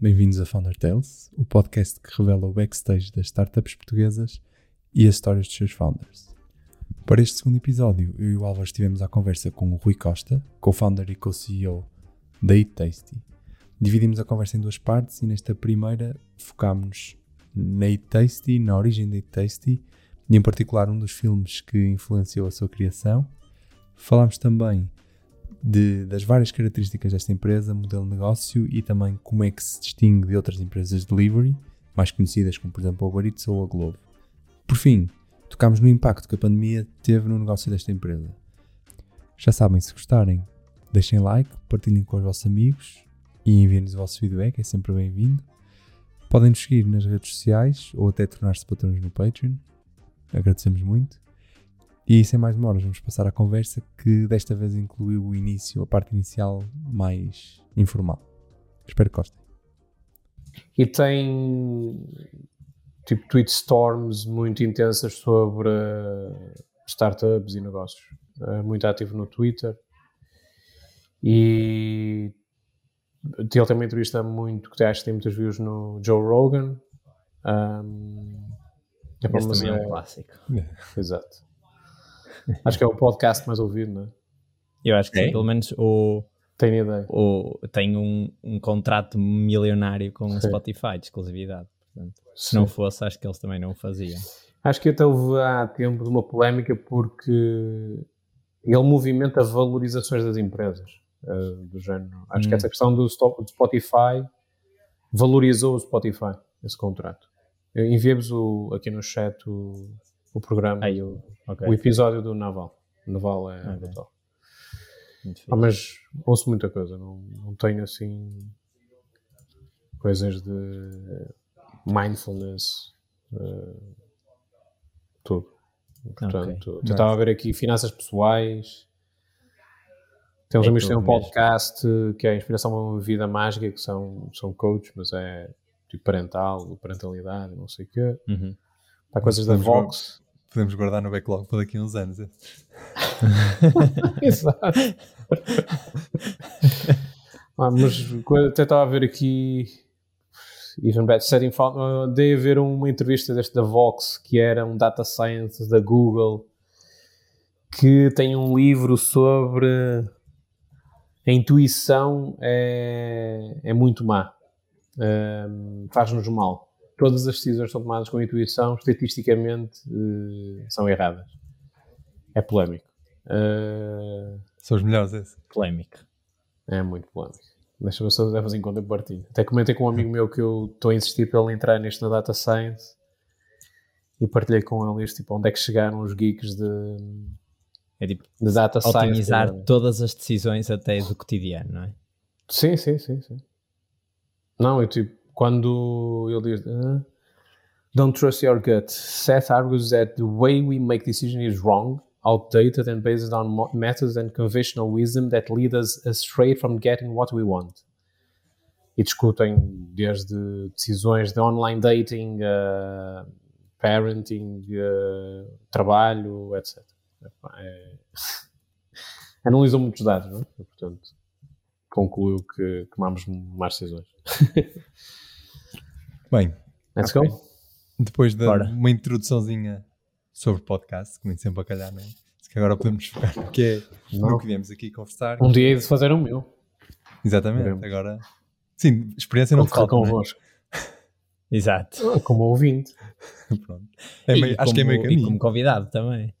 Bem-vindos a Founder Tales, o podcast que revela o backstage das startups portuguesas e as histórias dos seus founders. Para este segundo episódio, eu e o Álvaro estivemos à conversa com o Rui Costa, co-founder e co-CEO da Eat Tasty. Dividimos a conversa em duas partes e nesta primeira focámos na Eat Tasty, na origem da Eat Tasty e em particular um dos filmes que influenciou a sua criação. Falámos também de, das várias características desta empresa, modelo de negócio e também como é que se distingue de outras empresas de delivery, mais conhecidas como por exemplo a Uber Eats ou a Globo. Por fim, tocámos no impacto que a pandemia teve no negócio desta empresa. Já sabem, se gostarem, deixem like, partilhem com os vossos amigos e enviem-nos o vosso feedback, é sempre bem-vindo. Podem nos seguir nas redes sociais ou até tornar-se patrões no Patreon. Agradecemos muito. E sem mais demoras, vamos passar à conversa que desta vez incluiu o início, a parte inicial mais informal. Espero que gostem. E tem tipo tweet storms muito intensas sobre startups e negócios. É muito ativo no Twitter. E ele tem uma entrevista muito que acho que tem muitas views no Joe Rogan. Um, é para também é um clássico. Exato. Acho que é o podcast mais ouvido, não é? Eu acho que é? sim, pelo menos o. Tenho ideia. O, tem um, um contrato milionário com o Spotify de exclusividade. Portanto, se não fosse, acho que eles também não o faziam. Acho que até houve há tempo uma polémica porque ele movimenta valorizações das empresas. Uh, do género. Acho hum. que essa questão do Spotify valorizou o Spotify, esse contrato. Enviei-vos aqui no chat o, o programa, Aí, o, okay. o episódio do Naval. O Naval é okay. brutal. Ah, mas ouço muita coisa, não, não tenho assim coisas de mindfulness, uh, tudo. Portanto, okay. tentava ver aqui finanças pessoais. Temos é amigos que têm um podcast que é a Inspiração uma Vida Mágica, que são, são coaches, mas é tipo parental, parentalidade, não sei o quê. Uhum. Há coisas da Vox. Podemos guardar no backlog para daqui a uns anos. É? Exato. ah, mas até estava a ver aqui even better, setting uh, dei a ver uma entrevista deste da Vox que era um data science da Google que tem um livro sobre a intuição é, é muito má um, faz-nos mal todas as decisões são tomadas com intuição, estatisticamente uh, são erradas. É polémico. Uh, são os melhores esse. Polémico. É muito polémico. Deixa-me só fazer em conta e partilho. Até comentei com um amigo meu que eu estou a insistir para ele entrar neste na Data Science e partilhei com ele isto, tipo, onde é que chegaram os geeks de, é tipo, de Data Science. Otimizar todas as decisões até do cotidiano, não é? Sim, sim, sim, sim. Não, eu tipo, quando ele diz uh, Don't trust your gut, Seth argues that the way we make decisions is wrong, outdated and based on methods and conventional wisdom that lead us astray from getting what we want. E discutem desde decisões de online dating, uh, parenting, uh, trabalho, etc. É... Analisam muitos dados, não é? Portanto, concluiu que tomamos mais decisões. Bem, let's okay. go. Depois de Bora. uma introduçãozinha sobre podcast, como sempre a calhar, não é? que agora podemos focar no que é não. no que viemos aqui conversar. Um dia de fazer o meu. Exatamente, agora. Sim, experiência não falta. É? convosco. Exato. Ah, como ouvinte. Pronto. É meio, acho como, que é meio caminho. E como convidado também.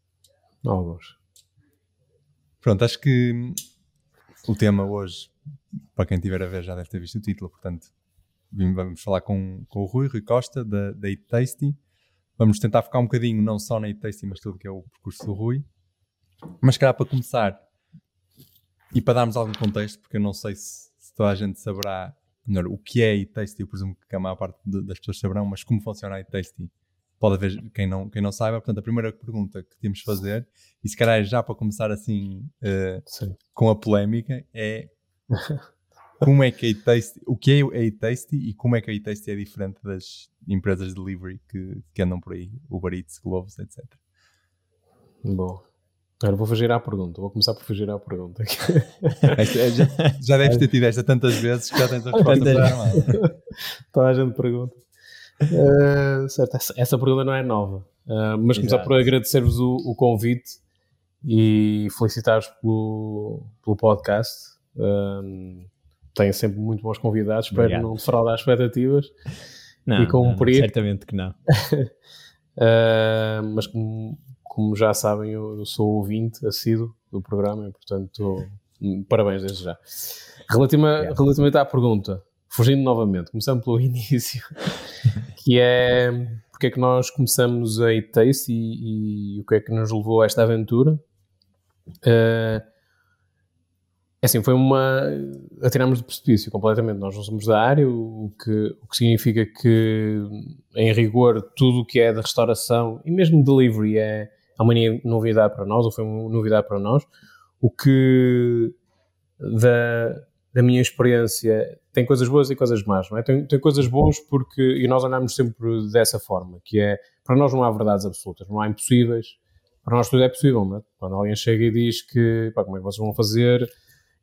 Alguns. Pronto, acho que o tema hoje, para quem estiver a ver, já deve ter visto o título, portanto, vamos falar com, com o Rui, Rui Costa, da, da Eat Tasty. Vamos tentar focar um bocadinho, não só na Eat Tasty, mas tudo que é o percurso do Rui. Mas, calhar, para começar, e para darmos algum contexto, porque eu não sei se, se toda a gente saberá melhor o que é Eat Tasty, eu presumo que a maior parte de, das pessoas saberão, mas como funciona a Eat Tasty, pode haver quem não, quem não saiba. Portanto, a primeira pergunta que temos de fazer, e se calhar já para começar assim uh, com a polémica, é como é que a Tasty, o que é a Tasty e como é que a Tasty é diferente das empresas de delivery que, que andam por aí, Uber Eats, Globos, etc. Bom, Agora vou fugir à pergunta, vou começar por fugir à pergunta. Esta- já, já deves ter tido esta tantas vezes que já tens a resposta programada. Toda a gente pergunta. Eh, certo, essa, essa pergunta não é nova, Eh, mas começar por agradecer-vos o, o convite e felicitar-vos pelo, pelo podcast. Um, tenho sempre muito bons convidados, espero Obrigado. não defraudar as expectativas. Não, E cumprir. não, certamente que não. Uh, mas como, como já sabem, eu, eu sou ouvinte assíduo do programa e, portanto, hum, parabéns desde já. Relativa, relativamente à pergunta, fugindo novamente, começando pelo início, que é porque é que nós começamos a Eat Taste e, e o que é que nos levou a esta aventura. Uh, assim, foi uma. Atiramos do precipício completamente. Nós não somos da área, o que, o que significa que, em rigor, tudo o que é da restauração e mesmo delivery é, é uma novidade para nós, ou foi uma novidade para nós. O que, da, da minha experiência, tem coisas boas e coisas más, não é? Tem, tem coisas boas porque. E nós andamos sempre dessa forma, que é. Para nós não há verdades absolutas, não há impossíveis. Para nós tudo é possível, não é? Quando alguém chega e diz que. Pá, como é que vocês vão fazer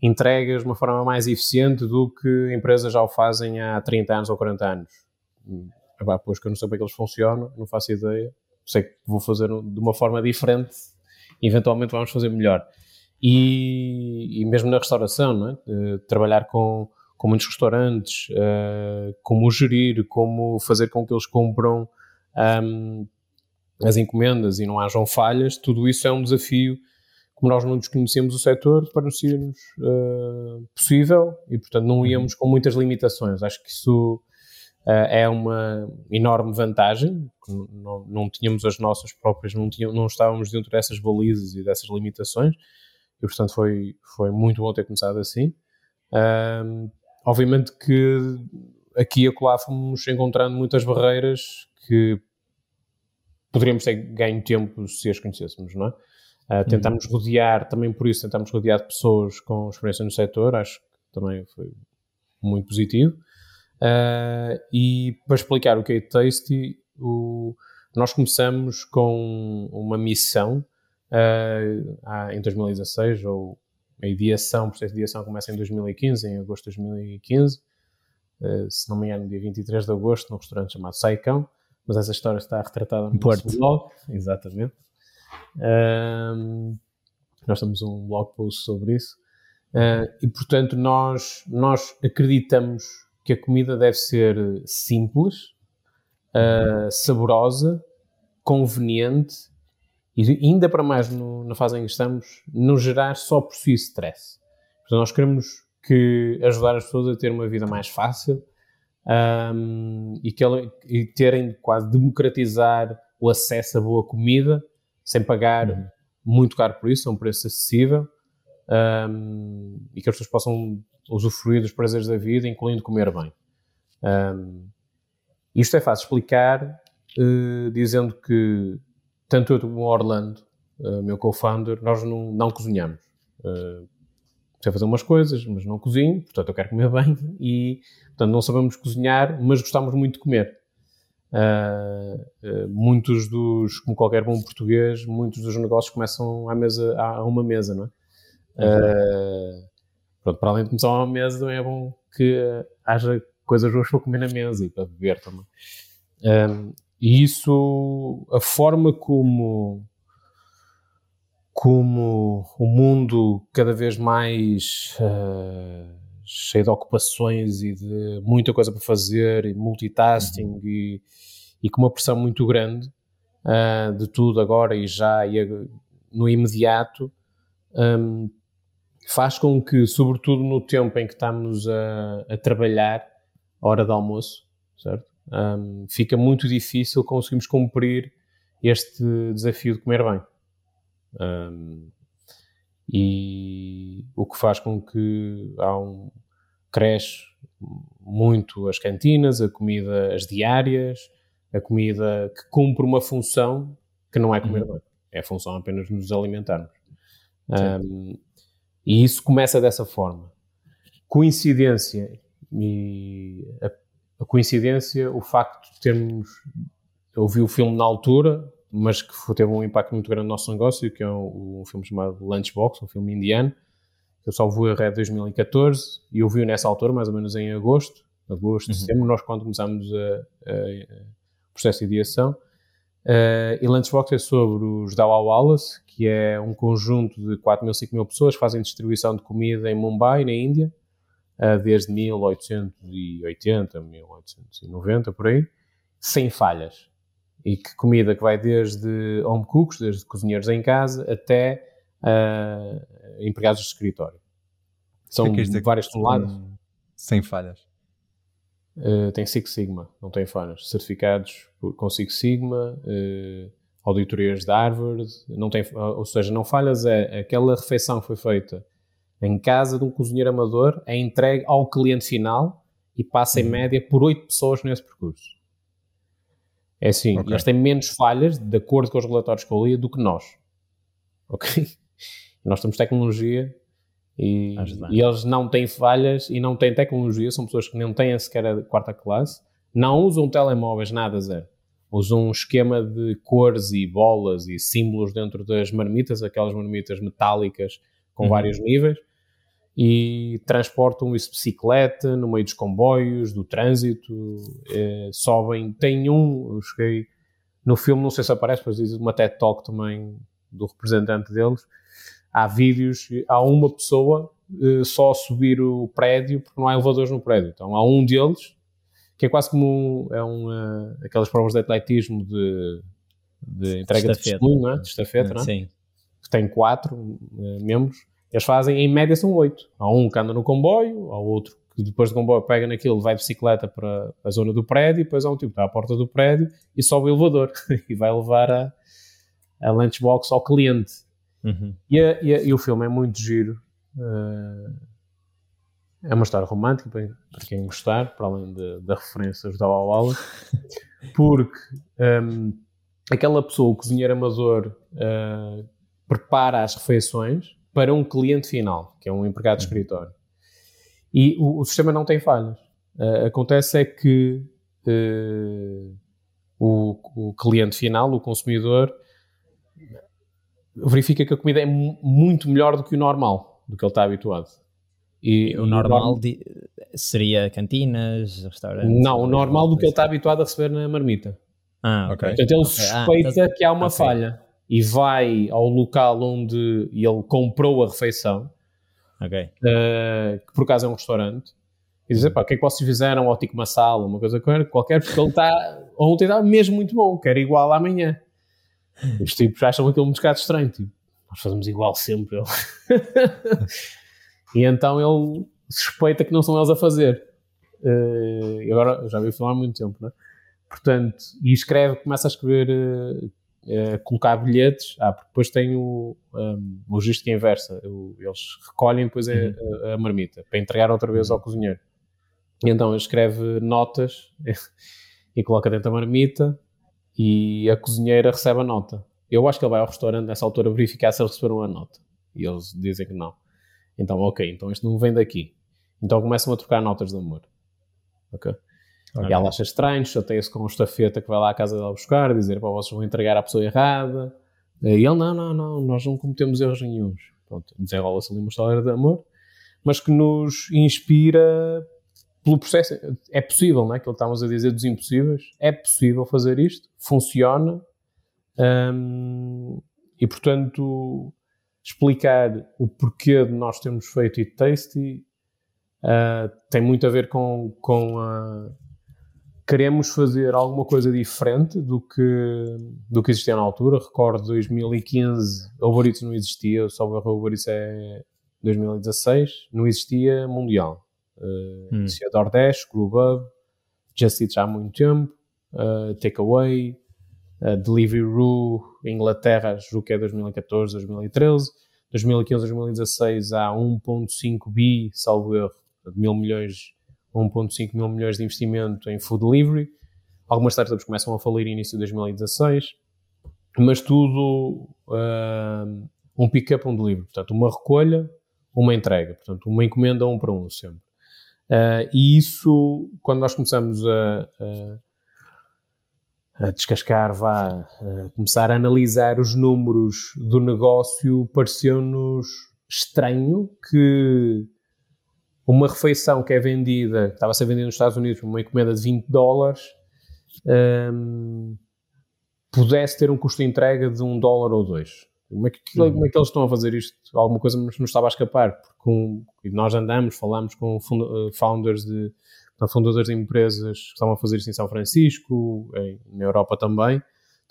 entregas de uma forma mais eficiente do que empresas já o fazem há 30 anos ou 40 anos. Epá, pois que eu não sei como é que eles funcionam, não faço ideia. Sei que vou fazer de uma forma diferente, eventualmente vamos fazer melhor. E, e mesmo na restauração, é? Trabalhar com, com muitos restaurantes, eh, como gerir, como fazer com que eles compram ahm, as encomendas e não hajam falhas, tudo isso é um desafio como nós não desconhecemos o setor, parecia-nos uh, possível e, portanto, não íamos com muitas limitações. Acho que isso uh, é uma enorme vantagem. Não, não tínhamos as nossas próprias, não, tínhamos, não estávamos dentro dessas balizas e dessas limitações e, portanto, foi, foi muito bom ter começado assim. Uh, obviamente que aqui e acolá fomos encontrando muitas barreiras que poderíamos ter ganho tempo se as conhecêssemos, não é? Uh, tentámos uhum. rodear, também por isso tentámos rodear de pessoas com experiência no setor, acho que também foi muito positivo. Uh, e para explicar o que é Tasty, o, nós começamos com uma missão uh, em 2016, ou a ideação, o processo de ideação começa em 2015, em agosto de 2015, se não me engano, dia 23 de agosto, num restaurante chamado Saicão, mas essa história está retratada no Porto. nosso blog, exatamente. Um, nós temos um blog post sobre isso. Uh, e, portanto, nós, nós acreditamos que a comida deve ser simples, uh, saborosa, conveniente e, ainda para mais no, na fase em que estamos, não gerar só por si stress. Portanto, nós queremos que ajudar as pessoas a ter uma vida mais fácil um, e, que e terem quase democratizar o acesso a boa comida sem pagar uhum. muito caro por isso, a um preço acessível, um, e que as pessoas possam usufruir dos prazeres da vida, incluindo comer bem. Um, isto é fácil explicar uh, dizendo que tanto eu como o Orlando, uh, meu co-founder, nós não, não cozinhamos. Uh, sei fazer umas coisas, mas não cozinho, portanto eu quero comer bem e, portanto, não sabemos cozinhar, mas gostamos muito de comer. Uh, uh, muitos dos, como qualquer bom português, muitos dos negócios começam à mesa, a uma mesa, não é? Uh, pronto, para além de começar a uma mesa, também é bom que haja coisas boas para comer na mesa e para beber também. e isso, a forma como como o mundo cada vez mais cheio de ocupações e de muita coisa para fazer, e multitasking uhum. e, e, com uma pressão muito grande uh, de tudo agora e já e no imediato, um, faz com que, sobretudo no tempo em que estamos a, a trabalhar, a hora de almoço, certo? Um, fica muito difícil conseguirmos cumprir este desafio de comer bem. Um, e o que faz com que há um, cresce muito as cantinas, a comida, as diárias, a comida que cumpre uma função que não é comer uhum. bem, é a função apenas de nos alimentarmos. Um, e isso começa dessa forma. Coincidência, e a, a coincidência, o facto de termos, eu vi o filme na altura, mas que teve um impacto muito grande no nosso negócio, que é um, um filme chamado Lunchbox, um filme indiano, que eu só vi a Red 2014 e eu vi nessa altura, mais ou menos em agosto, agosto, uhum. setembro, nós quando começámos a processo de ideação. Uh, e Lunchbox é sobre os Dawa Wallace, que é um conjunto de 4 mil, 5 mil pessoas que fazem distribuição de comida em Mumbai, na Índia, uh, desde 1880, 1890, por aí, sem falhas. E que comida que vai desde home cooks, desde cozinheiros em casa, até uh, empregados de escritório. São que é várias toneladas. Sem falhas. Uh, tem Six Sigma, não tem falhas. Certificados por, com Six Sigma, uh, auditorias de Harvard, não tem, ou seja, não falhas. É aquela refeição que foi feita em casa de um cozinheiro amador, é entregue ao cliente final e passa em uhum. média por oito pessoas nesse percurso. É assim, okay. eles têm menos falhas, de acordo com os relatórios que eu li, do que nós. Ok? Nós temos tecnologia e, e, eles não têm falhas e não têm tecnologia, são pessoas que não têm sequer a quarta classe, não usam telemóveis, nada zero. Usam um esquema de cores e bolas e símbolos dentro das marmitas, aquelas marmitas metálicas com uhum. vários níveis, e transportam isso de bicicleta, no meio dos comboios, do trânsito, é, sobem. Tem um, eu cheguei no filme, não sei se aparece, mas diz uma TED Talk também do representante deles, há vídeos, há uma pessoa uh, só a subir o prédio porque não há elevadores no prédio. Então há um deles que é quase como é um, uh, aquelas provas de atletismo de, de entrega de, de testemunho, é? de estafeta, não é? Sim. que tem quatro uh, membros. Eles fazem, em média, são oito. Há um que anda no comboio, há outro que depois do comboio pega naquilo, vai de bicicleta para a zona do prédio, e depois há um tipo que está à porta do prédio e sobe o elevador e vai levar a, a lunchbox ao cliente. Uhum. E, a, e, a, e, o filme é muito giro. Uh, é uma história romântica para, quem gostar, para além da referência da Wallace, porque um, aquela pessoa, o cozinheiro amador, uh, prepara as refeições para um cliente final, que é um empregado de uhum. escritório. E o, o sistema não tem falhas. Uh, acontece é que o, o cliente final, o consumidor, verifica que a comida é muito melhor do que o normal, do que ele está habituado. E, o normal de, seria cantinas, restaurantes? Não, o normal do que ele está habituado a receber na marmita. Ah, ok. Portanto, ele okay. Ah, suspeita ah, que há uma okay. falha e vai ao local onde ele comprou a refeição, okay. uh, que por acaso é um restaurante, e dizer, pá, o que é que vocês fizeram? Ou tipo uma sala, uma coisa qualquer, porque ele está, ontem estava mesmo muito bom, quer igual amanhã. Os tipos acham aquilo um bocado estranho, tipo, nós fazemos igual sempre. e então ele suspeita que não são eles a fazer. Uh, e agora, já vi falar há muito tempo, né? Portanto, e escreve, começa a escrever, uh, uh, colocar bilhetes, ah, porque depois tem o um, logística inversa, o, eles recolhem depois a, a, a, marmita, para entregar outra vez ao cozinheiro. E então ele escreve notas e coloca dentro da marmita, e a cozinheira recebe a nota. Eu acho que ele vai ao restaurante nessa altura verificar se eles receberam a nota. E eles dizem que não. Então, ok, então isto não vem daqui. Então começam a trocar notas de amor. Ok? Okay. E ela acha estranho, chateia-se com o estafeta que vai lá à casa dela buscar, dizer para vocês vão entregar à pessoa errada. E ele, não, não, não, nós não cometemos erros nenhums. Pronto, desenrola-se ali uma história de amor, mas que nos inspira pelo processo, é possível, não é? Que ele estávamos a dizer dos impossíveis, é possível fazer isto, funciona, um, e portanto, explicar o porquê de nós termos feito It Tasty uh, tem muito a ver com, com a. Queremos fazer alguma coisa diferente do que, do que existia na altura. Recordo 2015, o Uber Eats não existia, só o Uber Eats é 2016, não existia mundial Uh, hum. Existia DoorDash, Grubhub, Just Eat já há muito tempo, uh, Takeaway, uh, Deliveroo, Inglaterra, julgo que é 2014, 2013. 2015, 2016 há 1.5 bi, salvo erro, de mil milhões, 1.5 mil milhões de investimento em food delivery. Algumas startups começam a falir início de 2016, mas tudo uh, um pick-up, um delivery. Portanto, uma recolha, uma entrega. Portanto, uma encomenda um para um sempre. Uh, e isso, quando nós começamos a, a, a descascar, vá, a começar a analisar os números do negócio, pareceu-nos estranho que uma refeição que é vendida, que estava a ser vendida nos Estados Unidos por uma encomenda de 20 dólares, um, pudesse ter um custo de entrega de um dólar ou dois. Como é, que, uhum. como é que eles estão a fazer isto? Alguma coisa nos, nos estava a escapar, porque um, nós andamos, falamos com eh, founders de, fundadores de empresas que estavam a fazer isto em São Francisco, em, na Europa também.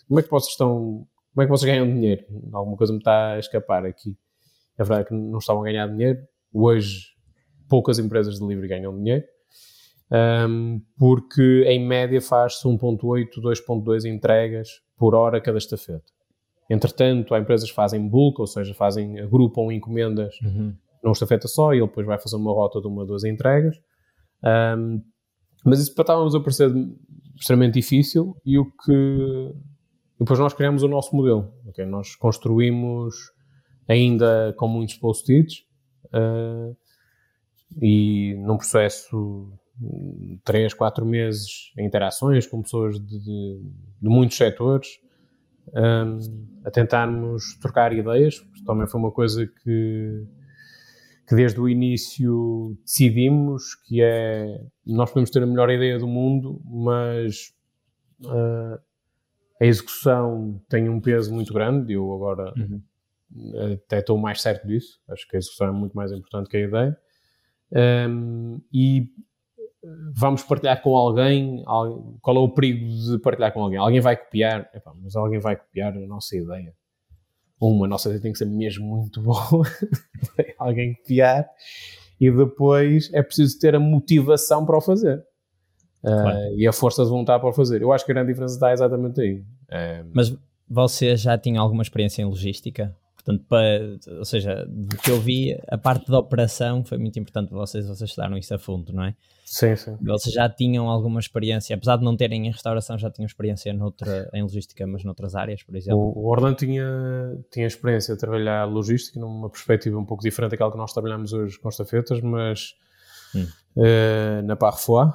Como é que vocês estão, como é que vocês ganham dinheiro? Alguma coisa me está a escapar aqui. É verdade que não estavam a ganhar dinheiro. Hoje, poucas empresas de delivery ganham dinheiro. Um, porque em média faz-se 1.8, 2.2 entregas por hora cada estafeta. Entretanto, há empresas que fazem bulk, ou seja, fazem, agrupam encomendas uhum. numa estafeta só e ele depois vai fazer uma rota de uma ou duas entregas. Um, mas isso estava-nos a parecer extremamente difícil e o que depois nós criamos o nosso modelo. Okay? Nós construímos ainda com muitos post-its uh, e num processo de 3, 4 meses em interações com pessoas de, de, de muitos setores um, a tentarmos trocar ideias, porque também foi uma coisa que que desde o início decidimos que é nós podemos ter a melhor ideia do mundo, mas uh, a execução tem um peso muito grande. Eu agora uhum. até estou mais certo disso. Acho que a execução é muito mais importante que a ideia. Um, e vamos partilhar com alguém. Qual é o perigo de partilhar com alguém? Alguém vai copiar, Epá, mas alguém vai copiar a nossa ideia uma, a nossa ideia tem que ser mesmo muito boa, alguém copiar, e depois é preciso ter a motivação para o fazer. Ah, claro. Uh, e a força de vontade para o fazer. Eu acho que a grande diferença está exatamente aí. Mas você já tinha alguma experiência em logística? Portanto, para, ou seja, do que eu vi, a parte da operação foi muito importante para vocês, vocês estudaram isso a fundo, não é? Sim, sim. Vocês já tinham alguma experiência, apesar de não terem em restauração, já tinham experiência noutra, em logística, mas noutras áreas, por exemplo? O, o Orlando tinha, tinha experiência de trabalhar logística numa perspectiva um pouco diferente daquela que nós trabalhamos hoje com estafetas, mas hum. uh, na Parfois.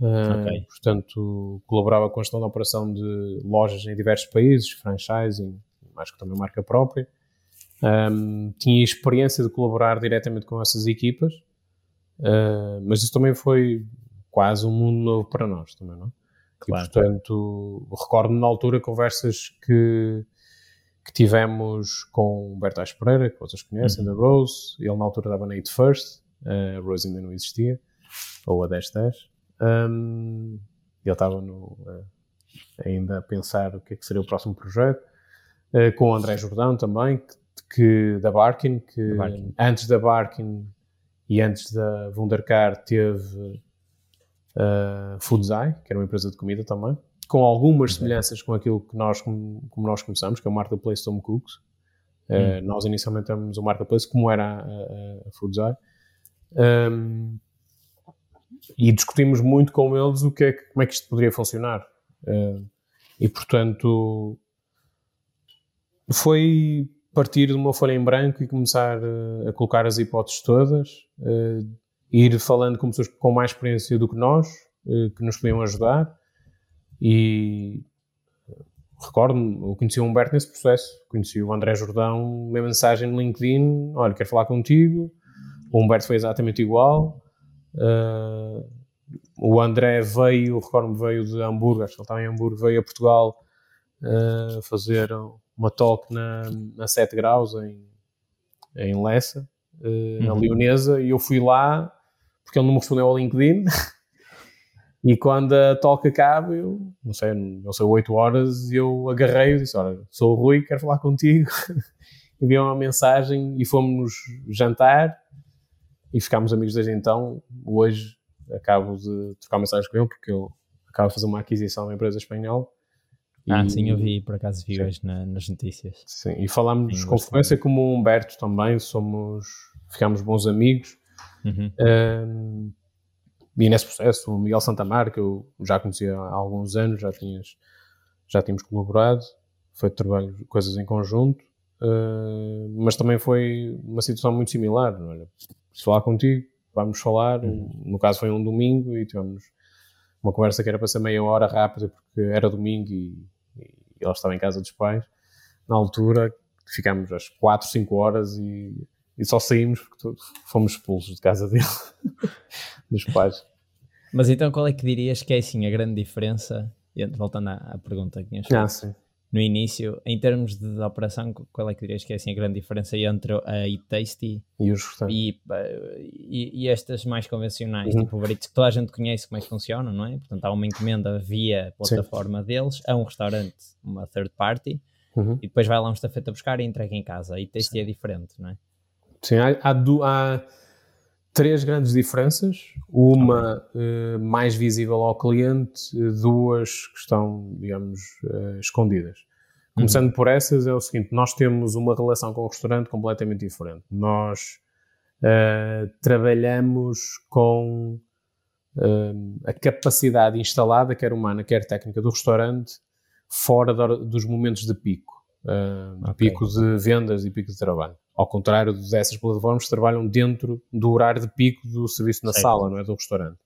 Uh, okay. Portanto, colaborava com a gestão da operação de lojas em diversos países, franchising, acho que também marca própria. Um, tinha experiência de colaborar diretamente com essas equipas, uh, mas isso também foi quase um mundo novo para nós também, não? Claro. E, portanto, recordo-me na altura conversas que, que tivemos com o Berto Pereira, que vocês conhecem, uhum. da Rose, ele na altura dava na It First, a Rose ainda não existia, ou a 1010, um, ele estava no, uh, ainda a pensar o que é que seria o próximo projeto, uh, com o André Jordão também, que que, da Barkin, que da Barkin. antes da Barkin e antes da Wundercar teve uh, Foodsai, que era uma empresa de comida também, com algumas semelhanças com aquilo que nós, como, como nós começamos, que é o Marketplace Tom Cooks. Uh, nós inicialmente temos o Marketplace, como era a, a, a Foodsai. Um, e discutimos muito com eles o que é, como é que isto poderia funcionar. Uh, e, portanto, foi partir de uma folha em branco e começar uh, a colocar as hipóteses todas, uh, ir falando com pessoas com mais experiência do que nós, uh, que nos podiam ajudar. E recordo-me, eu conheci o Humberto nesse processo, conheci o André Jordão, uma mensagem no LinkedIn: olha, quero falar contigo. O Humberto foi exatamente igual. o André veio, recordo-me, veio de Hamburgo, acho que ele estava em Hamburgo, veio a Portugal fazer uma talk na, na 7 graus em, em Lessa, uh, uhum. na Leonesa, e eu fui lá porque ele não me respondeu ao LinkedIn. e quando a talk acaba, eu não sei, não sei, 8 horas, eu agarrei e disse: Olha, sou o Rui, quero falar contigo. Enviou uma mensagem e fomos jantar e ficámos amigos desde então. Hoje acabo de trocar mensagens com ele porque ele acaba de fazer uma aquisição de uma empresa espanhola ah, e, sim, eu vi, por acaso vi sim. hoje na, nas notícias. Sim, e falámos com frequência como o Humberto também, somos, ficámos bons amigos. Uhum. Um, e nesse processo, o Miguel Santamar, que eu já conhecia há alguns anos, já, tinhas, já tínhamos colaborado, foi trabalho, coisas em conjunto, uh, mas também foi uma situação muito similar. Olha, se falar contigo, vamos falar. Uhum. No caso, foi um domingo e tivemos uma conversa que era para ser meia hora rápida, porque era domingo e, e ele estava em casa dos pais. Na altura, ficámos às 4, 5 horas e, e só saímos porque fomos expulsos de casa dele, dos pais. Mas então qual é que dirias que é assim a grande diferença, voltando à, à pergunta que tinhas feito, Ah. No início, em termos de, de operação, qual é que dirias que é assim a grande diferença entre a Eat Tasty E e, e, e estas mais convencionais, Uhum. tipo Uber Eats, que toda a gente conhece como é que funcionam, não é? Portanto, há uma encomenda via plataforma deles, a um restaurante, uma third party, Uhum. e depois vai lá um estafeta buscar e entrega em casa. A Eat Tasty é diferente, não é? Sim, há, há, há três grandes diferenças. Uma eh, mais visível ao cliente, eh, duas que estão, digamos, eh, escondidas. Começando por essas, é o seguinte: nós temos uma relação com o restaurante completamente diferente. Nós eh, trabalhamos com a capacidade instalada, quer humana, quer técnica, do restaurante, fora hora- dos momentos de pico. eh, de Ok. pico de vendas e pico de trabalho. Ao contrário dessas plataformas que trabalham dentro do horário de pico do serviço na Certo. sala, não é? Do restaurante.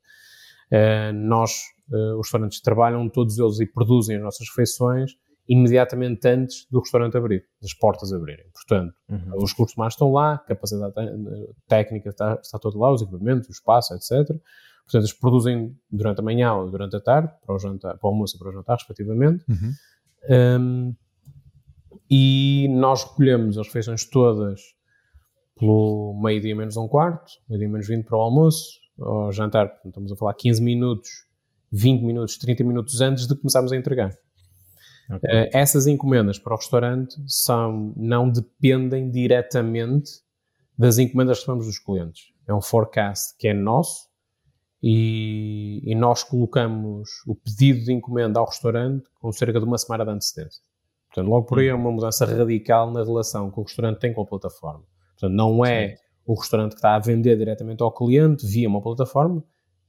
Eh, nós, eh, os restaurantes trabalham todos eles e produzem as nossas refeições imediatamente antes do restaurante abrir, das portas abrirem. Portanto, Uhum. os recursos humanos estão lá, a capacidade técnica está, está toda lá, os equipamentos, o espaço, etc. Portanto, eles produzem durante a manhã ou durante a tarde, para o, jantar, para o almoço e para o jantar, respectivamente. Uhum. Um, e nós recolhemos as refeições todas pelo meio-dia menos um quarto, meio-dia menos 20 para o almoço, ao jantar, portanto, estamos a falar 15 minutos, 20 minutos, 30 minutos antes de começarmos a entregar. Ok. Eh, essas encomendas para o restaurante são, não dependem diretamente das encomendas que recebemos dos clientes. É um forecast que é nosso e, e nós colocamos o pedido de encomenda ao restaurante com cerca de uma semana de antecedência. Portanto, logo por aí é uma mudança radical na relação que o restaurante tem com a plataforma. Portanto, não é o restaurante que está a vender diretamente ao cliente via uma plataforma,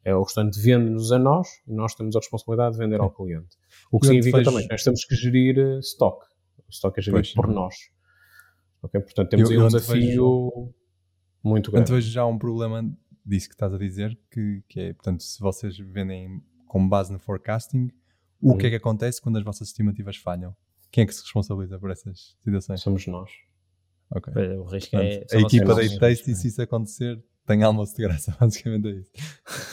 é o restaurante vende-nos a nós e nós temos a responsabilidade de vender ao cliente. O que significa vejo- também que nós temos que gerir eh, stock. O stock é gerido Pois. por nós. Portanto, temos Eu- aí um eu desafio muito Portanto, grande. vejo já um problema disso que estás a dizer, que, que é, portanto, se vocês vendem com base no forecasting, o que é que acontece quando as vossas estimativas falham? Quem é que se responsabiliza por essas situações? Somos nós. Ok. O risco Portanto, é. a equipa da não e é? se isso acontecer, tem almoço de graça, basicamente é isso.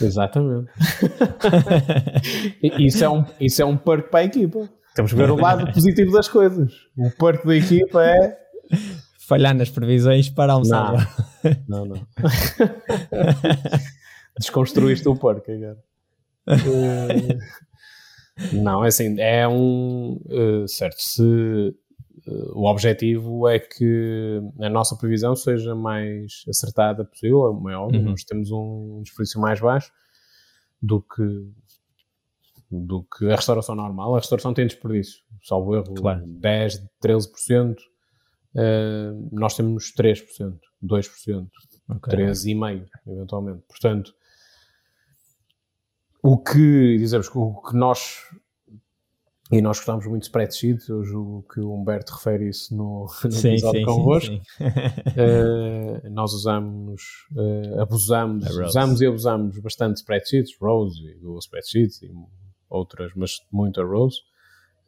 Exatamente. Isso, é um, isso é um perk para a equipa. Temos que ver o lado positivo das coisas. O perk da equipa é. Falhar nas previsões para almoçar. Não, não. Desconstruíste o perk agora. Não, é assim, é um. eh, certo, se eh, o objetivo é que a nossa previsão seja mais acertada possível, é óbvio, Uhum. nós temos um desperdício mais baixo do que do que a restauração normal. A restauração tem desperdício, salvo erro, Claro. 10, 13%. eh, nós temos 3%, 2%, Ok. 13,5%, eventualmente. Portanto, o que, dizemos que o que nós, e nós gostamos muito de spreadsheet, eu julgo que o Humberto refere isso no, no Sim, episódio sim, convosco, sim, sim. eh, nós usamos, eh, abusamos, usamos e abusamos bastante de spreadsheets, Rose e Google Spreadsheets e outras, mas muito a Rose,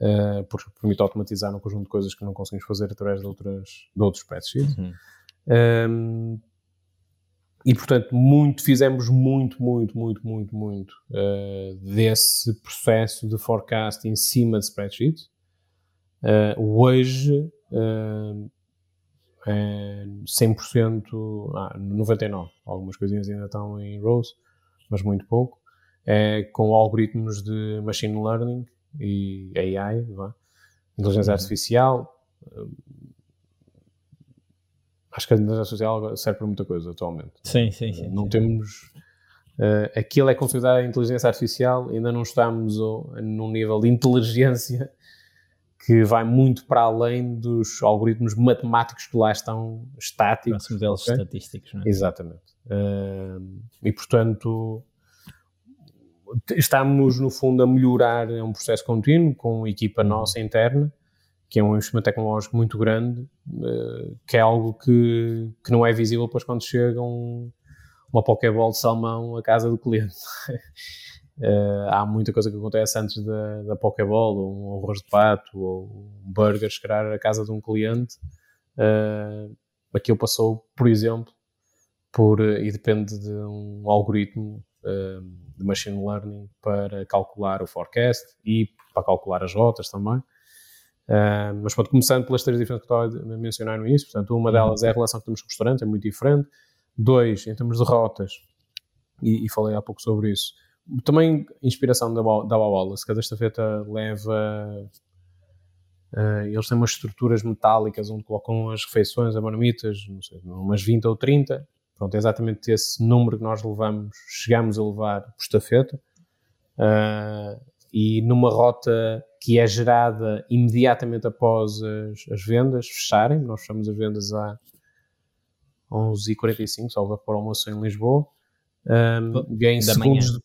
eh, porque permite automatizar um conjunto de coisas que não conseguimos fazer através de, outras, de outros spreadsheets. Uhum. Um, e portanto, muito, fizemos muito, muito, muito, muito, muito uh, desse processo de forecast em cima de spreadsheets. Uh, hoje uh, é 100%, ah, 99%, algumas coisinhas ainda estão em rows, mas muito pouco. É com algoritmos de machine learning e AI, vá, inteligência artificial, acho que a inteligência artificial serve para muita coisa atualmente. Sim, sim, sim. não sim. temos. Uh, aquilo é considerado inteligência artificial, ainda não estamos oh, num nível de inteligência que vai muito para além dos algoritmos matemáticos que lá estão estáticos. Os modelos ok? estatísticos, não é? Exatamente. Uh, e portanto, estamos no fundo a melhorar, é um processo contínuo com a equipa nossa interna, que é um investimento tecnológico muito grande, uh, que é algo que, que não é visível depois quando chega um, uma Pokéball de salmão à casa do cliente. Uh, há muita coisa que acontece antes da, da Pokéball, ou um arroz de pato, ou um burger chegar à casa de um cliente. Uh, aquilo passou, por exemplo, por, e depende de um algoritmo uh, de machine learning para calcular o forecast e para calcular as rotas também. Uh, mas pronto, começando pelas três diferenças que estava a mencionar no início, portanto, uma delas é a relação que temos com o restaurante, é muito diferente. Dois, em termos de rotas, e, e falei há pouco sobre isso, também inspiração da, da Wallace, cada estafeta leva. Uh, eles têm umas estruturas metálicas onde colocam as refeições, as marmitas, não sei, umas 20 ou 30. Pronto, é exatamente esse número que nós levamos, chegamos a levar por estafeta. Uh, e numa rota que é gerada imediatamente após as, as vendas fecharem, nós fechamos as vendas a 11h45, salvo para o almoço em Lisboa. Um, ganho segundos, manhã.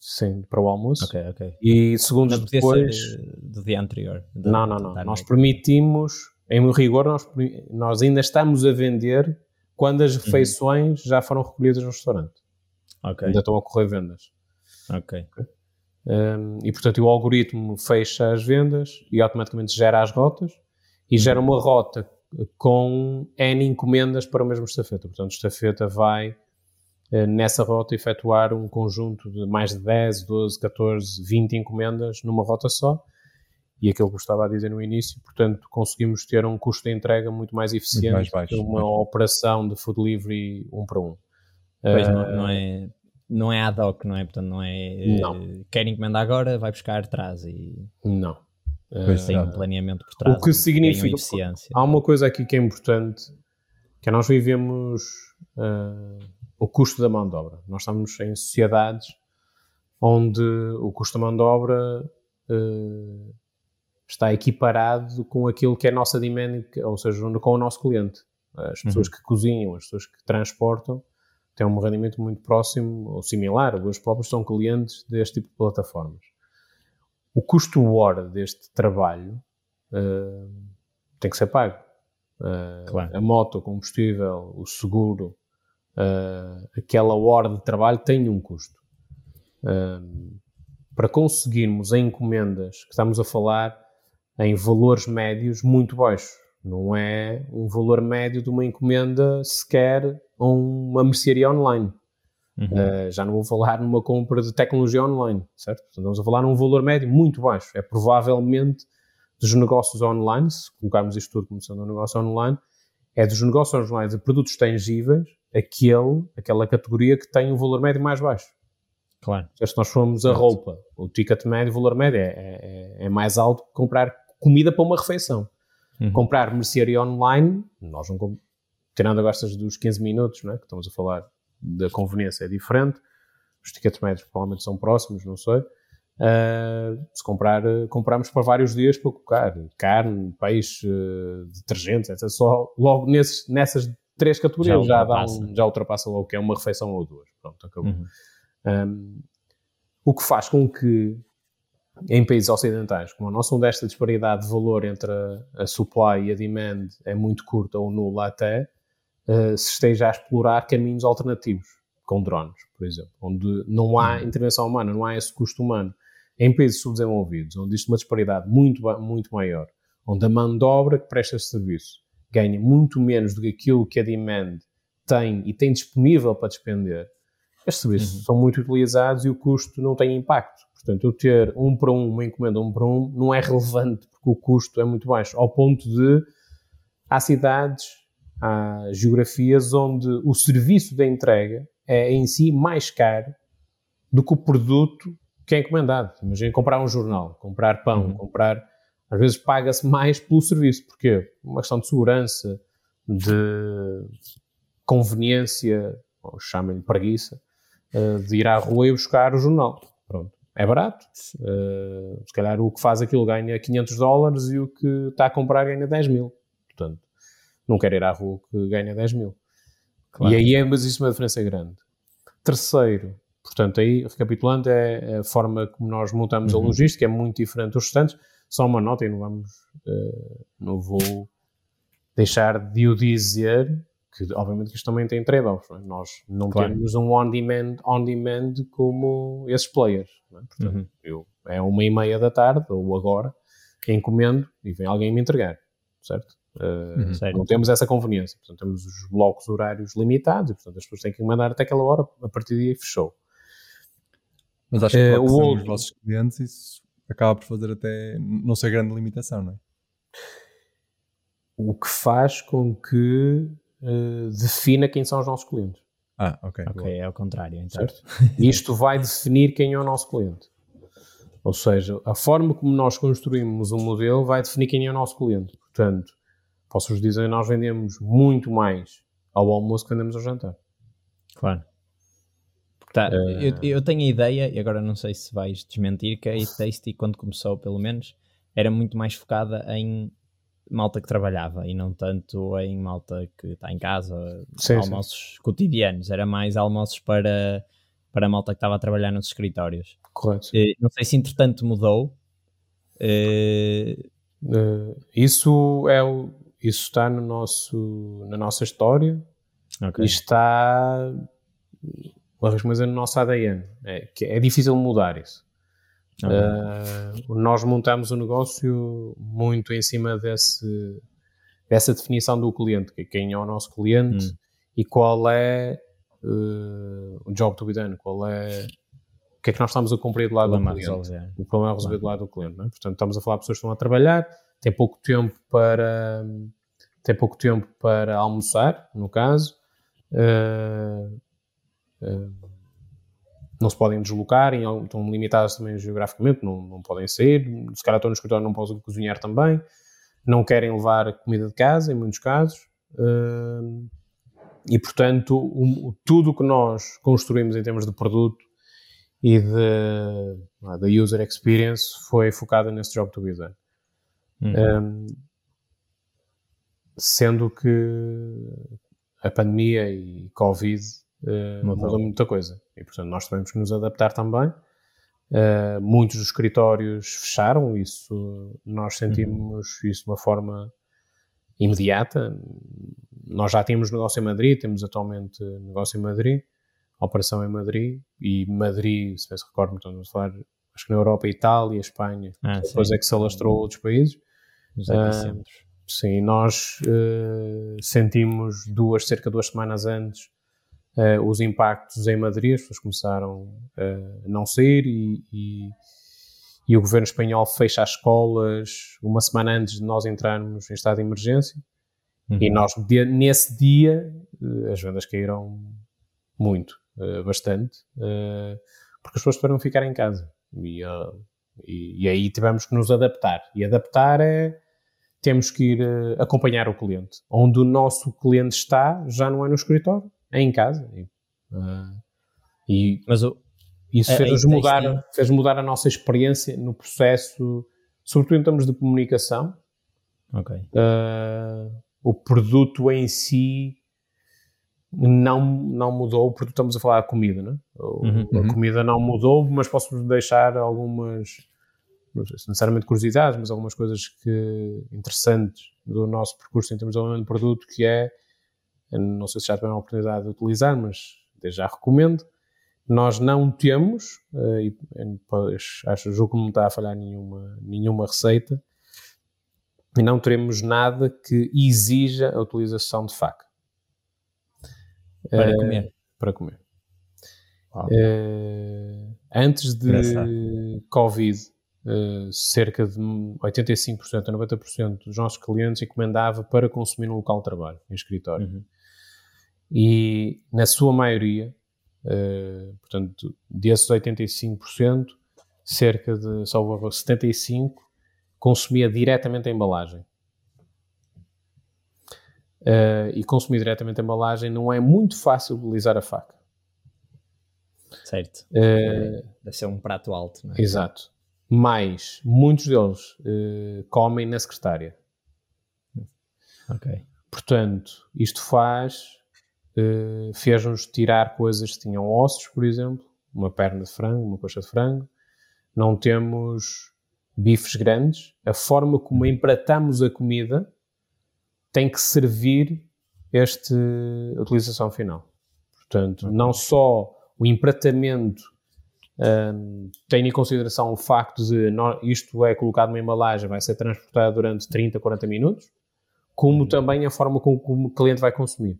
Sim, para o almoço. Ok, ok. E segundos depois. do dia anterior. não, não, não. Nós permitimos, em rigor, nós, nós ainda estamos a vender quando as uhum. refeições uhum. já foram recolhidas no restaurante. Ok. Ainda estão a ocorrer vendas. Ok. okay. Um, e portanto, o algoritmo fecha as vendas e automaticamente gera as rotas e gera uma rota com N encomendas para o mesmo estafeta. Portanto, estafeta vai eh, nessa rota efetuar um conjunto de mais de 10, 12, 14, 20 encomendas numa rota só. E aquilo que eu estava a dizer no início, portanto, conseguimos ter um custo de entrega muito mais eficiente mais baixo, que uma operação de food delivery um para um. Pois uh, não, não, é, não é ad hoc, não é? Portanto, não é. Não. Uh, quer encomendar agora, vai buscar atrás e. Não. Uh, tem um planeamento por trás. O que significa. Há uma coisa aqui que é importante, que é nós vivemos. Uh, o custo da mão de obra. Nós estamos em sociedades onde o custo da mão de obra uh, está equiparado com aquilo que é a nossa demand, ou seja, com o nosso cliente. As pessoas uhum. que cozinham, as pessoas que transportam, têm um rendimento muito próximo ou similar, eles próprios são clientes deste tipo de plataformas. O custo hora deste trabalho uh, tem que ser pago. Uh, claro. A moto, o combustível, o seguro, uh, aquela hora de trabalho tem um custo. Para conseguirmos em encomendas que estamos a falar em valores médios muito baixos. Não é um valor médio de uma encomenda sequer a uma mercearia online. Uhum. Uh, já não vou falar numa compra de tecnologia online, certo? Portanto, estamos a falar num valor médio muito baixo. É provavelmente dos negócios online, se colocarmos isto tudo como sendo um negócio online, é dos negócios online de produtos tangíveis aquele, aquela categoria que tem um valor médio mais baixo. Claro. Se nós formos a roupa, o ticket médio, o valor médio é, é, é, mais alto que comprar comida para uma refeição. Uhum. Comprar mercearia online, nós não tirando agora dos 15 minutos, não é? que estamos a falar da conveniência, é diferente. Os tickets médios provavelmente são próximos, não sei. Uh, se comprar, compramos para vários dias para colocar carne, peixe, detergentes, etc. Só logo nesses, nessas três categorias já, já, dá um, já ultrapassa logo que é uma refeição ou duas. Pronto, acabou. Uhum. Um, o que faz com que em países ocidentais, como a nossa, onde esta disparidade de valor entre a, a supply e a demand é muito curta ou nula até, uh, se esteja a explorar caminhos alternativos, com drones, por exemplo, onde não há uhum. intervenção humana, não há esse custo humano. Em países subdesenvolvidos, onde existe uma disparidade muito, muito maior, onde a mão de obra que presta esse serviço ganha muito menos do que aquilo que a demand tem e tem disponível para despender, estes serviços uhum. são muito utilizados e o custo não tem impacto. Portanto, eu ter um para um, uma encomenda um para um, não é relevante porque o custo é muito baixo, ao ponto de há cidades, há geografias onde o serviço da entrega é em si mais caro do que o produto que é encomendado. Imagina comprar um jornal, comprar pão, uhum. comprar às vezes paga-se mais pelo serviço. Porquê? Uma questão de segurança, de conveniência, ou chamem-lhe preguiça, eh, de ir à rua e buscar o jornal. Pronto. É barato. Uh, se calhar o que faz aquilo ganha 500 dólares e o que está a comprar ganha 10 mil. Portanto, não quer ir à rua que ganha 10 mil. Claro. E aí é, mas isso é uma diferença grande. Terceiro, portanto, aí, recapitulando, é a forma como nós montamos uhum. a logística, é muito diferente dos restantes. Só uma nota e não vamos, uh, não vou deixar de o dizer, que obviamente que isto também tem trade-offs. É? Nós não claro. temos um on-demand on -demand como esses players. É? é? Portanto, uhum. eu, é uma e meia da tarde, ou agora, encomendo e vem alguém me entregar, certo? Uh, uhum. Não temos essa conveniência, portanto, temos os blocos horários limitados e, portanto, as pessoas têm que mandar até aquela hora, a partir daí fechou. Mas acho que uh, o outro... os vossos clientes isso acaba por fazer até não ser grande limitação, não é? O que faz com que uh, defina quem são os nossos clientes. Ah, ok. Ok, boa. é ao contrário. Então. Certo? Isto vai definir quem é o nosso cliente. Ou seja, a forma como nós construímos um modelo vai definir quem é o nosso cliente. Portanto, posso-vos dizer, nós vendemos muito mais ao almoço que vendemos ao jantar. Claro. Tá, uh... eu, eu, tenho a ideia, e agora não sei se vais desmentir, que a Tasty, quando começou, pelo menos, era muito mais focada em malta que trabalhava e não tanto em malta que está em casa, sim, almoços sim. cotidianos. Era mais almoços para, para a malta que estava a trabalhar nos escritórios. Correto. Uh, não sei se entretanto mudou. Uh... isso é o, isso está no nosso, na nossa história okay. e está coisa no nosso ADN. É, é difícil mudar isso. Uh, nós montamos o um negócio muito em cima desse, dessa definição do cliente, que é quem é o nosso cliente hum. e qual é uh, o job to be done, qual é o que é que nós estamos a cumprir do lado do cliente. Resolver. O problema é resolver do lado do cliente. É? Portanto, estamos a falar de pessoas que estão a trabalhar, têm pouco tempo para têm pouco tempo para almoçar, no caso. Uh, não se podem deslocar, estão limitados também geograficamente, não, não podem sair, se calhar estão no escritório não podem cozinhar também, não querem levar comida de casa, em muitos casos, uh, e portanto um, tudo o que nós construímos em termos de produto e de, da user experience foi focado nesse job to be done. Uhum. Um, sendo que a pandemia e Covid uh, mudou muita coisa. E, portanto, nós tivemos que nos adaptar também. Uh, muitos dos escritórios fecharam, isso nós sentimos uhum. isso de uma forma imediata. Nós já tínhamos negócio em Madrid, temos atualmente negócio em Madrid, operação em Madrid, e Madrid, se bem se recordo, a falar, acho que na Europa, Itália, Espanha, ah, depois sim. é que se alastrou outros países. Uh, sim, nós uh, sentimos duas, cerca de duas semanas antes, uh, os impactos em Madrid, as pessoas começaram a não sair e, e, e, o governo espanhol fecha as escolas uma semana antes de nós entrarmos em estado de emergência. Uhum. E nós, nesse dia, uh, as vendas caíram muito, bastante, porque as pessoas tiveram ficar em casa. E, e, e, aí tivemos que nos adaptar. E adaptar é temos que ir acompanhar o cliente. Onde o nosso cliente está já não é no escritório, é em casa. E, uh, e Mas isso fez-nos mudar, fez mudar a nossa experiência no processo, sobretudo em termos de comunicação. Okay. Uh, o produto em si não, não mudou, porque estamos a falar de comida, né? Uhum, a uhum. comida não mudou, mas posso deixar algumas, não sei se necessariamente curiosidades, mas algumas coisas que, interessantes do nosso percurso em termos de desenvolvimento de produto, que é não sei se já tiveram a oportunidade de utilizar, mas desde já recomendo. Nós não temos, uh, e acho julgo que não está a falhar nenhuma, nenhuma receita, e não teremos nada que exija a utilização de faca. Para uh, comer. Para comer. Uh, antes de Engraçado. Covid, uh, cerca de 85% a 90% dos nossos clientes encomendava para consumir no local de trabalho, em escritório. Uhum e na sua maioria, uh, portanto, desses 85%, cerca de, salvo 75%, consumia diretamente a embalagem. Uh, e consumir diretamente a embalagem não é muito fácil utilizar a faca. Certo. Uh, Deve ser um prato alto, não é? Exato. Mas muitos deles uh, comem na secretária. Ok. Portanto, isto faz uh, fez-nos tirar coisas que tinham ossos, por exemplo, uma perna de frango, uma coxa de frango. Não temos bifes grandes. A forma como empratamos a comida tem que servir esta utilização final. Portanto, não só o empratamento um, tendo em consideração o facto de isto é colocado numa embalagem, vai ser transportado durante 30, 40 minutos, como uhum. também a forma como, como o cliente vai consumir.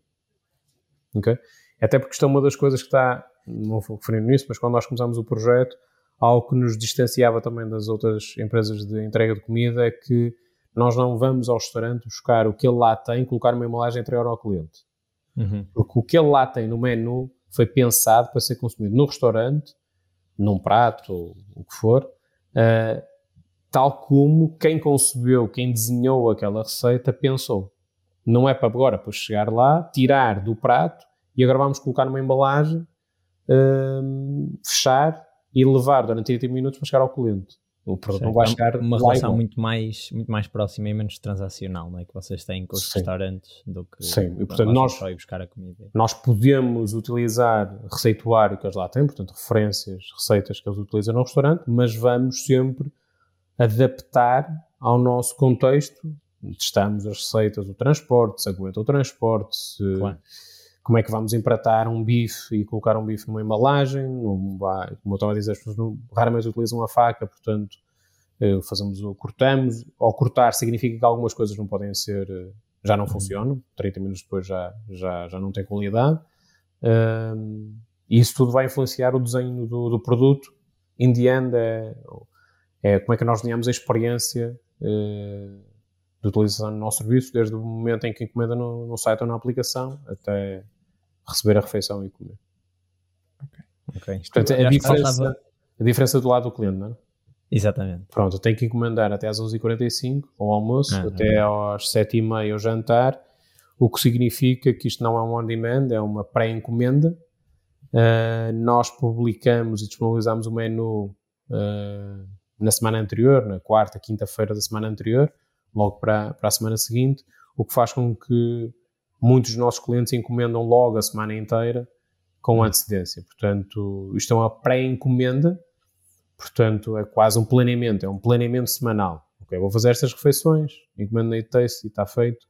Okay? Até porque isto é uma das coisas que está, não vou referir nisso, mas quando nós começamos o projeto, algo que nos distanciava também das outras empresas de entrega de comida é que nós não vamos ao restaurante buscar o que ele lá tem, colocar uma embalagem anterior ao cliente. Uhum. Porque o que ele lá tem no menu foi pensado para ser consumido no restaurante num prato ou o que for, uh, tal como quem concebeu, quem desenhou aquela receita pensou. Não é para agora, para chegar lá, tirar do prato e agora vamos colocar numa embalagem, uh, fechar e levar durante 30 minutos para chegar ao cliente. O produto não vai é chegar uma relação muito mais, muito mais próxima e menos transacional não é? que vocês têm com os Sim. restaurantes do que Sim. E, portanto, nós, só ir buscar a comida. Nós podemos utilizar receituário que eles lá têm, portanto, referências, receitas que eles utilizam no restaurante, mas vamos sempre adaptar ao nosso contexto. Testamos as receitas do transporte, se aguenta o transporte, se, claro. Como é que vamos empratar um bife e colocar um bife numa embalagem. Num, como eu estava a dizer, as pessoas raramente utilizam a faca, portanto, eh, fazemos o cortamos, ou cortar significa que algumas coisas não podem ser, eh, já não uhum. funcionam, 30 minutos depois já, já, já não tem qualidade. Um, e isso tudo vai influenciar o desenho do, do produto. In the end, é, é, como é que nós desenhamos a experiência uh, de utilização do nosso serviço, desde o momento em que encomenda no, no site ou na aplicação, até receber a refeição e comer. Ok. okay. Portanto, a diferença, a diferença do lado do cliente, não é? Exatamente. Pronto, eu tenho que encomendar até às 11h45 ao almoço, ah, até às 7h30 ao jantar, o que significa que isto não é um on-demand, é uma pré-encomenda. Uh, nós publicamos e disponibilizamos o menu uh, na semana anterior, na quarta, quinta-feira da semana anterior, logo para, para a semana seguinte, o que faz com que muitos dos nossos clientes encomendam logo a semana inteira com hum. antecedência. Portanto, isto é uma pré-encomenda Portanto, é quase um planeamento, é um planeamento semanal. Ok, vou fazer estas refeições, encomendo na taste e está feito.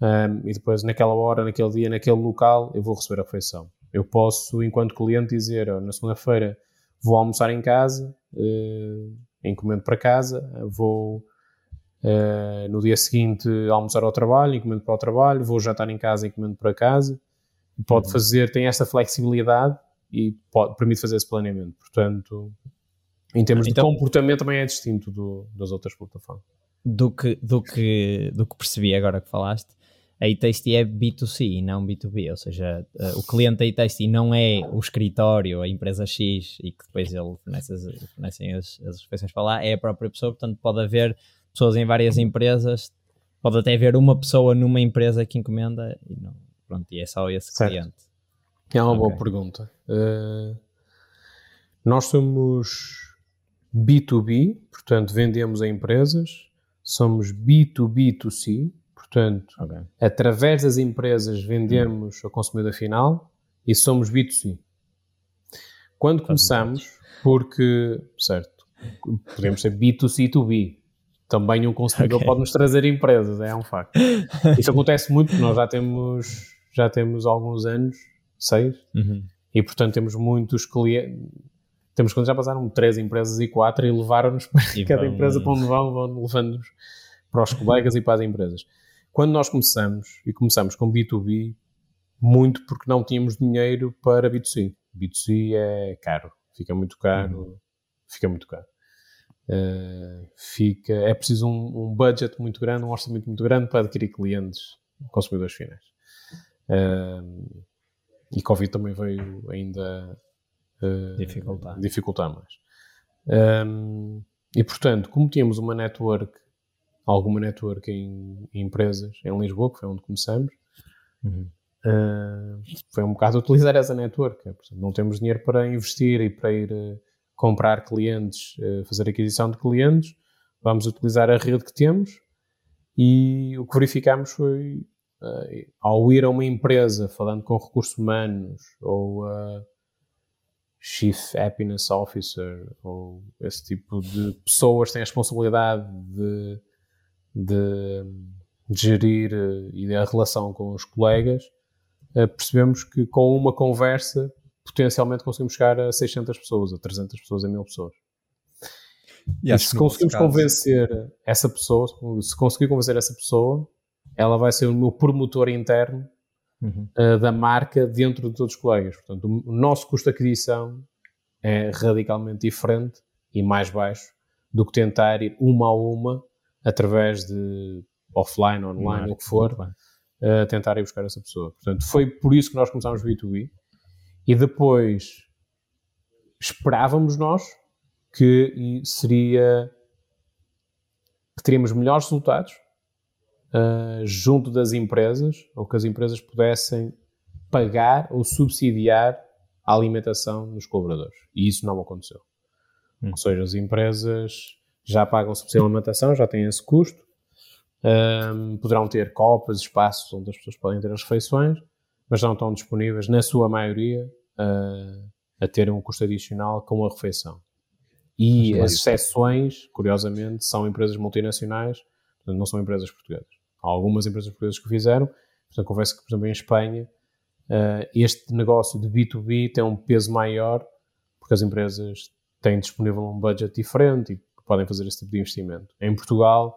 Um, e depois, naquela hora, naquele dia, naquele local, eu vou receber a refeição. Eu posso, enquanto cliente, dizer oh, na segunda-feira vou almoçar em casa, uh, encomendo para casa, vou uh, no dia seguinte almoçar ao trabalho, encomendo para o trabalho, vou jantar em casa, encomendo para casa. Pode uhum. fazer, tem esta flexibilidade e pode, permite fazer esse planeamento. Portanto, em termos então, de comportamento também é distinto do, das outras plataformas. Do que, do, que, do que percebi agora que falaste, a eTasty é B2C e não B2B, ou seja, uh, o cliente da eTasty não é o escritório, a empresa X e que depois ele fornecem as, as refeições para lá, é a própria pessoa, portanto pode haver pessoas em várias empresas, pode até haver uma pessoa numa empresa que encomenda e não, pronto, e é só esse certo. cliente. É uma okay. boa pergunta. Uh, nós somos B2B, portanto, vendemos a empresas, somos B2B2C, portanto, okay. através das empresas vendemos ao consumidor final e somos B2C. Quando começamos, porque, certo, podemos ser B2C2B, também um consumidor okay. pode nos trazer empresas, é um facto. Isso acontece muito, porque nós já temos, já temos alguns anos, seis, uhum. e portanto temos muitos clientes temos quando já passaram três empresas e quatro e levaram-nos para e cada vão... empresa para onde vão, vão levando-nos para os colegas e para as empresas. Quando nós começamos, e começamos com B2B, muito porque não tínhamos dinheiro para B2C. B2C é caro, fica muito caro, uhum. fica muito caro. Uh, fica, é preciso um, um, budget muito grande, um orçamento muito grande para adquirir clientes, consumidores finais. Uh, e Covid também veio ainda uh, dificultar. dificultar mais. Um, e portanto, como tínhamos uma network, alguma network em, em, empresas em Lisboa, que foi onde começamos, uhum. uh, foi um bocado utilizar essa network. Portanto, não temos dinheiro para investir e para ir comprar clientes, fazer aquisição de clientes, vamos utilizar a rede que temos e o que verificamos foi ao ir a uma empresa falando com recursos humanos ou uh, Chief Happiness Officer ou esse tipo de pessoas têm a responsabilidade de, de, de gerir eh, e a relação com os colegas, eh, percebemos que com uma conversa potencialmente conseguimos chegar a 600 pessoas, a 300 pessoas, a 1000 pessoas. E, e se conseguimos caso... convencer essa pessoa, se conseguir convencer essa pessoa, ela vai ser o meu promotor interno uhum. uh, da marca dentro de todos os colegas. Portanto, o, o nosso custo de aquisição é radicalmente diferente e mais baixo do que tentar ir uma a uma através de offline, online, o que for, uh, tentar ir buscar essa pessoa. Portanto, foi por isso que nós começámos B2B e depois esperávamos nós que seria que teríamos melhores resultados uh, junto das empresas ou que as empresas pudessem pagar ou subsidiar a alimentação dos colaboradores. E isso não aconteceu. Hum. Ou seja, as empresas já pagam subsídio de alimentação, já têm esse custo, um, poderão ter copas, espaços onde as pessoas podem ter as refeições, mas não estão disponíveis, na sua maioria, uh, a terem um custo adicional com a refeição. E as exceções, curiosamente, são empresas multinacionais, não são empresas portuguesas. Há algumas empresas portuguesas que fizeram, portanto, confesso que, por exemplo, em Espanha, uh, este negócio de B2B tem um peso maior, porque as empresas têm disponível um budget diferente e podem fazer esse tipo de investimento. Em Portugal,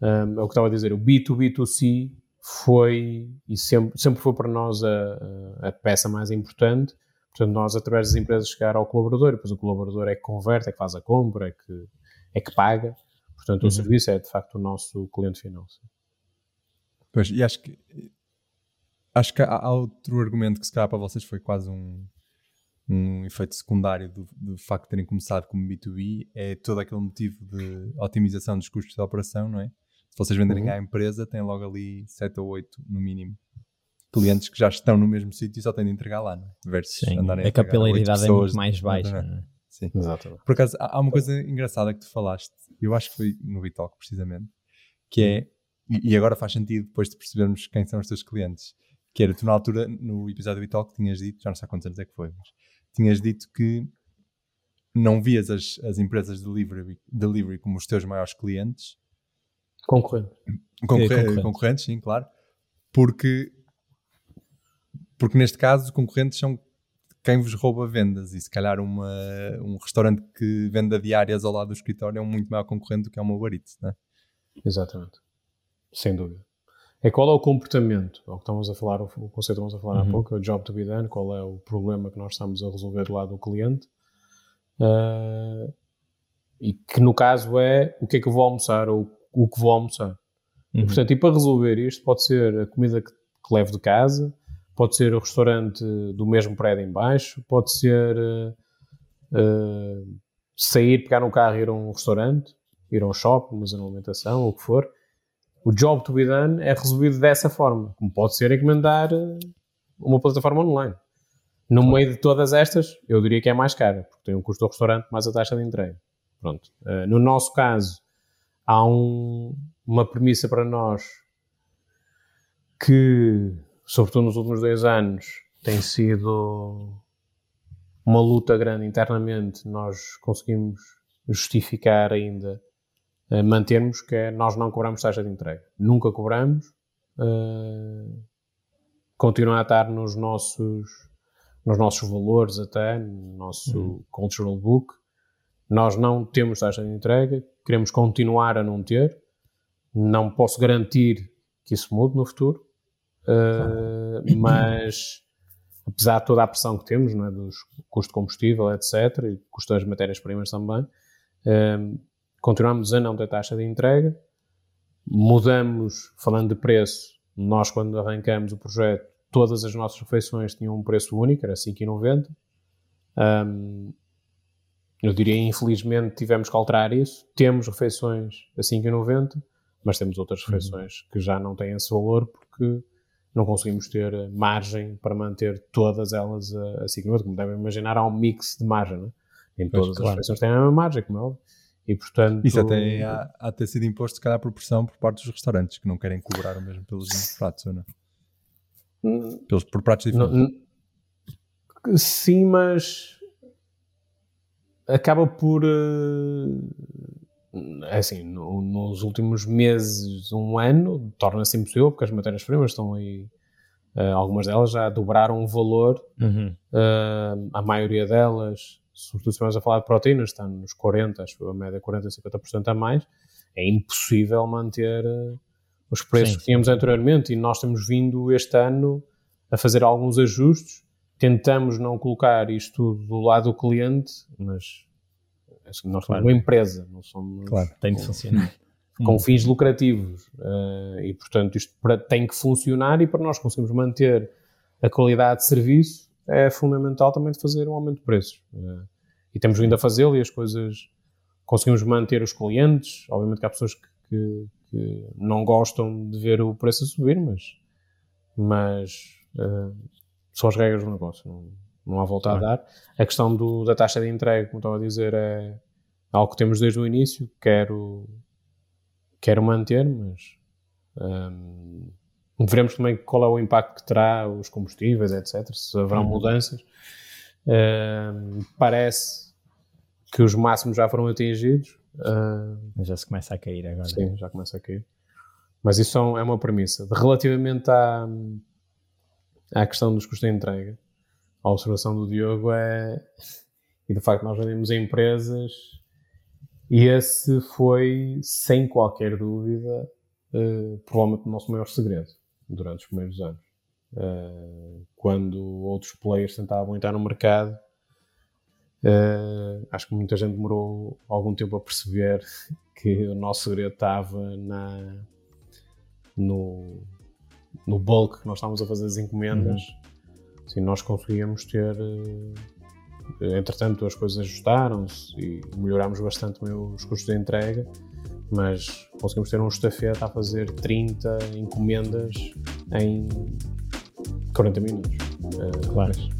um, é o que estava a dizer, o B2B2C foi e sempre, sempre foi para nós a, a, peça mais importante. Portanto, nós, através das empresas, chegar ao colaborador, depois o colaborador é que converte, é que faz a compra, é que, é que paga. Portanto, uhum. o serviço é de facto o nosso cliente final. Pois, e acho que acho que há outro argumento que se calhar para vocês foi quase um, um efeito secundário do, do, facto de terem começado como B2B é todo aquele motivo de otimização dos custos de operação, não é? Se vocês venderem uhum. à empresa, têm logo ali 7 ou 8 no mínimo clientes que já estão no mesmo sítio e só têm de entregar lá, não é? Versus Sim, andarem a, a capilaridade é muito mais baixa. Não é? Sim. Exatamente. Por acaso, há uma coisa engraçada que tu falaste, eu acho que foi no Vitalk precisamente, que é, e agora faz sentido depois de percebermos quem são os teus clientes, que era tu na altura, no episódio do Vitalk, tinhas dito, já não sei há quantos anos é que foi, mas tinhas dito que não vias as, as empresas de delivery, delivery como os teus maiores clientes. Concorrentes. Concorrentes, concorrentes, sim, claro. Porque, porque neste caso, concorrentes são quem vos rouba vendas e se calhar uma, um restaurante que venda diárias ao lado do escritório é um muito maior concorrente do que é uma Uber Eats, não é? Exatamente. Sem dúvida é qual é o comportamento, é o que estamos a falar, o conceito que estamos a falar uhum. há pouco, é o job to be done, qual é o problema que nós estamos a resolver do lado do cliente. Uh, e que no caso é o que é que eu vou almoçar ou o que vou almoçar. Uhum. E, portanto, e para resolver isto, pode ser a comida que, que levo de casa, pode ser o restaurante do mesmo prédio em baixo, pode ser uh, uh, sair, pegar um carro e ir a um restaurante, ir a um shopping, uma alimentação, ou o que for o job to be done é resolvido dessa forma, como pode ser encomendar eh, uma plataforma online. No claro. meio de todas estas, eu diria que é mais cara, porque tem um custo do restaurante mais a taxa de entrega. Pronto. Uh, no nosso caso, há um, uma premissa para nós que, sobretudo nos últimos dois anos, tem sido uma luta grande internamente. Nós conseguimos justificar ainda mantermos, que é nós não cobramos taxa de entrega. Nunca cobramos. Uh, continua a estar nos nossos, nos nossos valores até, no nosso uhum. cultural book. Nós não temos taxa de entrega, queremos continuar a não ter. Não posso garantir que isso mude no futuro, uh, mas apesar de toda a pressão que temos, não é, dos custos de combustível, etc., e custos das matérias-primas também, uh, continuamos a não ter taxa de entrega, mudamos, falando de preço, nós quando arrancamos o projeto, todas as nossas refeições tinham um preço único, era 5,90. Um, eu diria, infelizmente, tivemos que alterar isso. Temos refeições a 5,90, mas temos outras uhum. refeições uhum. que já não têm esse valor porque não conseguimos ter margem para manter todas elas a, a 5,90. Como devem imaginar, há um mix de margem. Né? Em todas pois, as claro. refeições têm a mesma margem, como é óbvio. E, portanto, Isso até há, há ter sido imposto, se calhar, por pressão por parte dos restaurantes, que não querem cobrar o mesmo pelos pratos, ou não? Hum, pelos, por pratos diferentes. Não, sim, mas acaba por. Uh, assim, no, nos últimos meses, um ano, torna-se impossível, porque as matérias-primas estão aí Uh, algumas delas já dobraram o valor, uhum. uh, a maioria delas, sobretudo se estivermos a falar de proteínas, está nos 40, acho que a média 40, 50% a mais. É impossível manter os preços sim, que tínhamos anteriormente e nós temos vindo este ano a fazer alguns ajustes. Tentamos não colocar isto do lado do cliente, mas assim, nós somos uma empresa, não somos. Claro, tem de funcionar. Com hum. fins lucrativos. Uh, e, portanto, isto tem que funcionar e para nós conseguirmos manter a qualidade de serviço é fundamental também de fazer um aumento de preços. Uh, e temos vindo a fazê-lo e as coisas conseguimos manter os clientes. Obviamente que há pessoas que, que, que não gostam de ver o preço a subir, mas, mas uh, são as regras do negócio, não, não há volta a dar. A questão do, da taxa de entrega, como estava a dizer, é algo que temos desde o início, quero, quero manter, mas um, veremos também qual é o impacto que terá os combustíveis, etc., se haverá uhum. mudanças. Um, parece que os máximos já foram atingidos. Mas já se começa a cair agora. Sim, já começa a cair. Mas isso é uma premissa. Relativamente à, à questão dos custos de entrega, a observação do Diogo é. E do facto nós vendemos empresas, e esse foi, sem qualquer dúvida, uh, provavelmente o nosso maior segredo durante os primeiros anos. Uh, quando outros players tentavam entrar no mercado, uh, acho que muita gente demorou algum tempo a perceber que o nosso segredo estava na, no, no bulk que nós estávamos a fazer as encomendas. Uhum. Assim, nós conseguíamos ter. Uh, entretanto, as coisas ajustaram-se e melhorámos bastante os custos de entrega, mas conseguimos ter um estafeta a fazer 30 encomendas em 40 minutos. Uh, claro. Mas,